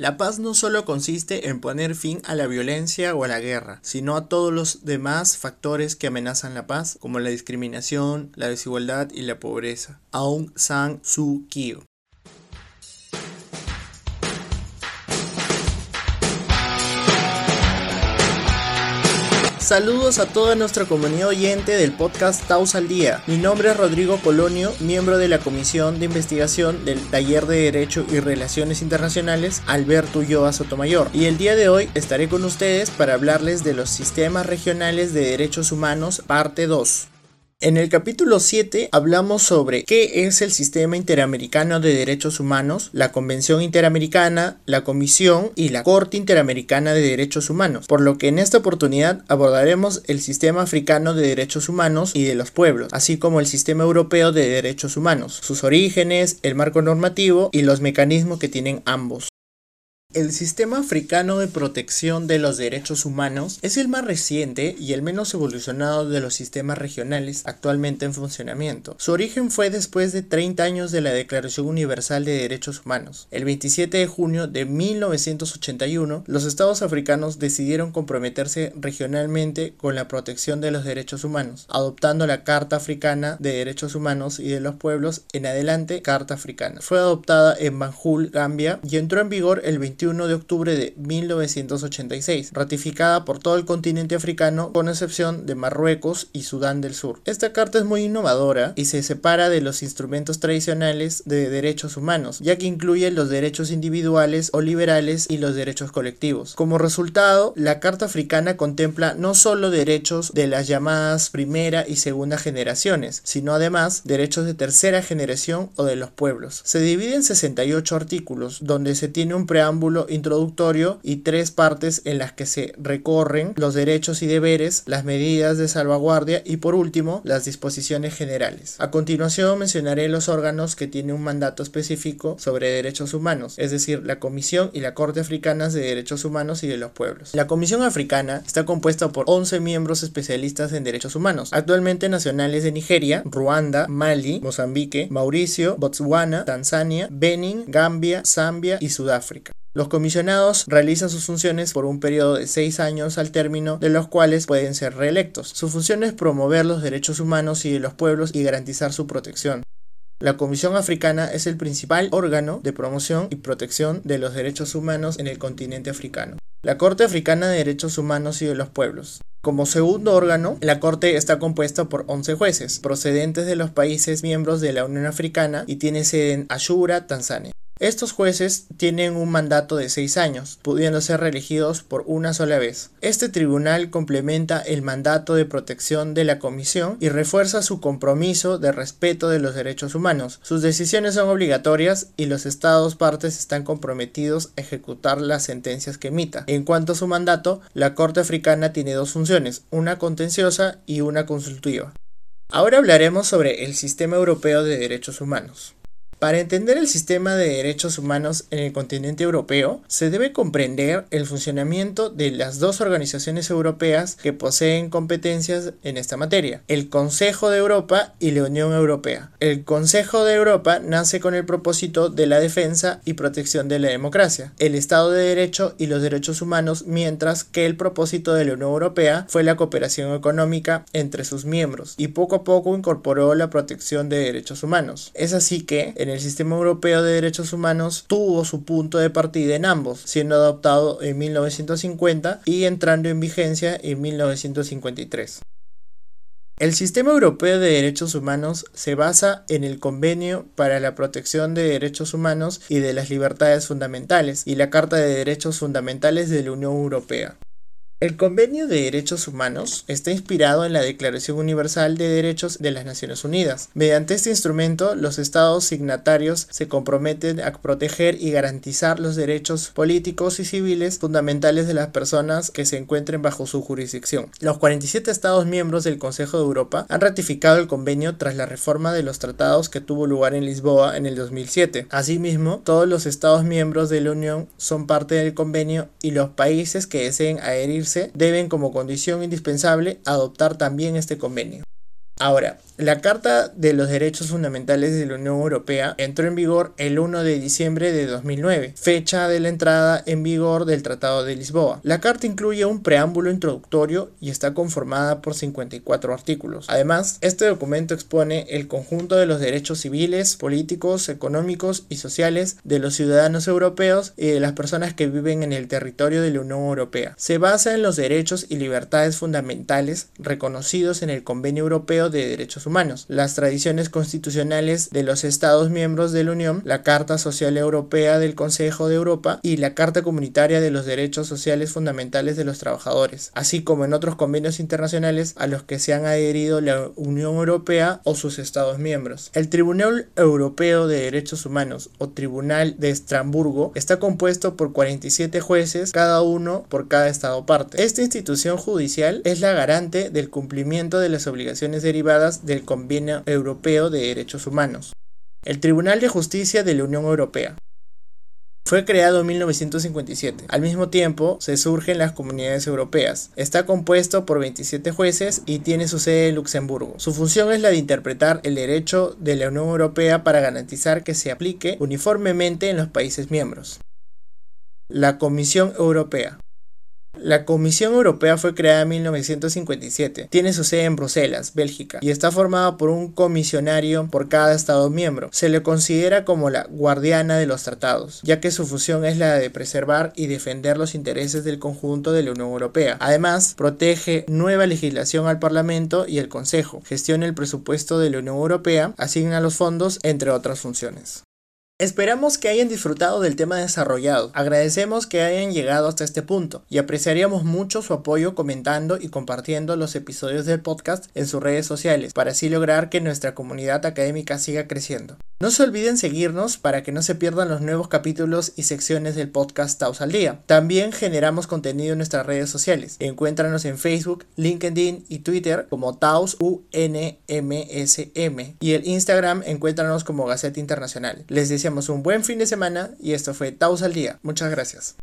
La paz no solo consiste en poner fin a la violencia o a la guerra, sino a todos los demás factores que amenazan la paz, como la discriminación, la desigualdad y la pobreza. Aung San Suu Kyi Saludos a toda nuestra comunidad oyente del podcast Taus al Día. Mi nombre es Rodrigo Colonio, miembro de la Comisión de Investigación del Taller de Derecho y Relaciones Internacionales Alberto Ulloa Sotomayor. Y el día de hoy estaré con ustedes para hablarles de los sistemas regionales de derechos humanos, parte 2. En el capítulo 7 hablamos sobre qué es el Sistema Interamericano de Derechos Humanos, la Convención Interamericana, la Comisión y la Corte Interamericana de Derechos Humanos, por lo que en esta oportunidad abordaremos el Sistema Africano de Derechos Humanos y de los Pueblos, así como el Sistema Europeo de Derechos Humanos, sus orígenes, el marco normativo y los mecanismos que tienen ambos. El Sistema Africano de Protección de los Derechos Humanos es el más reciente y el menos evolucionado de los sistemas regionales actualmente en funcionamiento. Su origen fue después de 30 años de la Declaración Universal de Derechos Humanos. El 27 de junio de 1981, los estados africanos decidieron comprometerse regionalmente con la protección de los derechos humanos, adoptando la Carta Africana de Derechos Humanos y de los Pueblos en adelante Carta Africana. Fue adoptada en Banjul, Gambia, y entró en vigor el 20 de octubre de 1986, ratificada por todo el continente africano con excepción de Marruecos y Sudán del Sur. Esta carta es muy innovadora y se separa de los instrumentos tradicionales de derechos humanos, ya que incluye los derechos individuales o liberales y los derechos colectivos. Como resultado, la Carta Africana contempla no solo derechos de las llamadas primera y segunda generaciones, sino además derechos de tercera generación o de los pueblos. Se divide en 68 artículos, donde se tiene un preámbulo introductorio y tres partes en las que se recorren los derechos y deberes, las medidas de salvaguardia y por último las disposiciones generales. A continuación mencionaré los órganos que tienen un mandato específico sobre derechos humanos, es decir, la Comisión y la Corte Africanas de Derechos Humanos y de los Pueblos. La Comisión Africana está compuesta por 11 miembros especialistas en derechos humanos, actualmente nacionales de Nigeria, Ruanda, Mali, Mozambique, Mauricio, Botswana, Tanzania, Benin, Gambia, Zambia y Sudáfrica. Los comisionados realizan sus funciones por un periodo de seis años al término de los cuales pueden ser reelectos. Su función es promover los derechos humanos y de los pueblos y garantizar su protección. La Comisión Africana es el principal órgano de promoción y protección de los derechos humanos en el continente africano. La Corte Africana de Derechos Humanos y de los Pueblos. Como segundo órgano, la Corte está compuesta por 11 jueces, procedentes de los países miembros de la Unión Africana y tiene sede en Ashura, Tanzania. Estos jueces tienen un mandato de seis años, pudiendo ser reelegidos por una sola vez. Este tribunal complementa el mandato de protección de la Comisión y refuerza su compromiso de respeto de los derechos humanos. Sus decisiones son obligatorias y los estados partes están comprometidos a ejecutar las sentencias que emita. En cuanto a su mandato, la Corte Africana tiene dos funciones, una contenciosa y una consultiva. Ahora hablaremos sobre el Sistema Europeo de Derechos Humanos. Para entender el sistema de derechos humanos en el continente europeo, se debe comprender el funcionamiento de las dos organizaciones europeas que poseen competencias en esta materia, el Consejo de Europa y la Unión Europea. El Consejo de Europa nace con el propósito de la defensa y protección de la democracia, el Estado de Derecho y los derechos humanos, mientras que el propósito de la Unión Europea fue la cooperación económica entre sus miembros y poco a poco incorporó la protección de derechos humanos. Es así que, en el sistema europeo de derechos humanos tuvo su punto de partida en ambos, siendo adoptado en 1950 y entrando en vigencia en 1953. El sistema europeo de derechos humanos se basa en el Convenio para la Protección de Derechos Humanos y de las Libertades Fundamentales y la Carta de Derechos Fundamentales de la Unión Europea. El Convenio de Derechos Humanos está inspirado en la Declaración Universal de Derechos de las Naciones Unidas. Mediante este instrumento, los estados signatarios se comprometen a proteger y garantizar los derechos políticos y civiles fundamentales de las personas que se encuentren bajo su jurisdicción. Los 47 estados miembros del Consejo de Europa han ratificado el convenio tras la reforma de los tratados que tuvo lugar en Lisboa en el 2007. Asimismo, todos los estados miembros de la Unión son parte del convenio y los países que deseen adherirse deben como condición indispensable adoptar también este convenio. Ahora, La Carta de los Derechos Fundamentales de la Unión Europea entró en vigor el 1 de diciembre de 2009, fecha de la entrada en vigor del Tratado de Lisboa. La Carta incluye un preámbulo introductorio y está conformada por 54 artículos. Además, este documento expone el conjunto de los derechos civiles, políticos, económicos y sociales de los ciudadanos europeos y de las personas que viven en el territorio de la Unión Europea. Se basa en los derechos y libertades fundamentales reconocidos en el Convenio Europeo de Derechos Humanos, las tradiciones constitucionales de los Estados miembros de la Unión, la Carta Social Europea del Consejo de Europa y la Carta Comunitaria de los Derechos Sociales Fundamentales de los Trabajadores, así como en otros convenios internacionales a los que se han adherido la Unión Europea o sus Estados miembros. El Tribunal Europeo de Derechos Humanos o Tribunal de Estrasburgo está compuesto por 47 jueces, cada uno por cada Estado parte. Esta institución judicial es la garante del cumplimiento de las obligaciones derivadas del Convenio Europeo de Derechos Humanos. El Tribunal de Justicia de la Unión Europea. Fue creado en 1957. Al mismo tiempo, se surgen las comunidades europeas. Está compuesto por 27 jueces y tiene su sede en Luxemburgo. Su función es la de interpretar el derecho de la Unión Europea para garantizar que se aplique uniformemente en los países miembros. La Comisión Europea. La Comisión Europea fue creada en 1957, tiene su sede en Bruselas, Bélgica, y está formada por un comisionario por cada Estado miembro. Se le considera como la guardiana de los tratados, ya que su función es la de preservar y defender los intereses del conjunto de la Unión Europea. Además, protege nueva legislación al Parlamento y el Consejo, gestiona el presupuesto de la Unión Europea, asigna los fondos, entre otras funciones. Esperamos que hayan disfrutado del tema desarrollado. Agradecemos que hayan llegado hasta este punto y apreciaríamos mucho su apoyo comentando y compartiendo los episodios del podcast en sus redes sociales para así lograr que nuestra comunidad académica siga creciendo. No se olviden seguirnos para que no se pierdan los nuevos capítulos y secciones del podcast Taos al Día. También generamos contenido en nuestras redes sociales. Encuéntranos en Facebook, LinkedIn y Twitter como Taos UNMSM y el Instagram encuéntranos como Gaceta Internacional. Les un buen fin de semana y esto fue Taos al Día. Muchas gracias.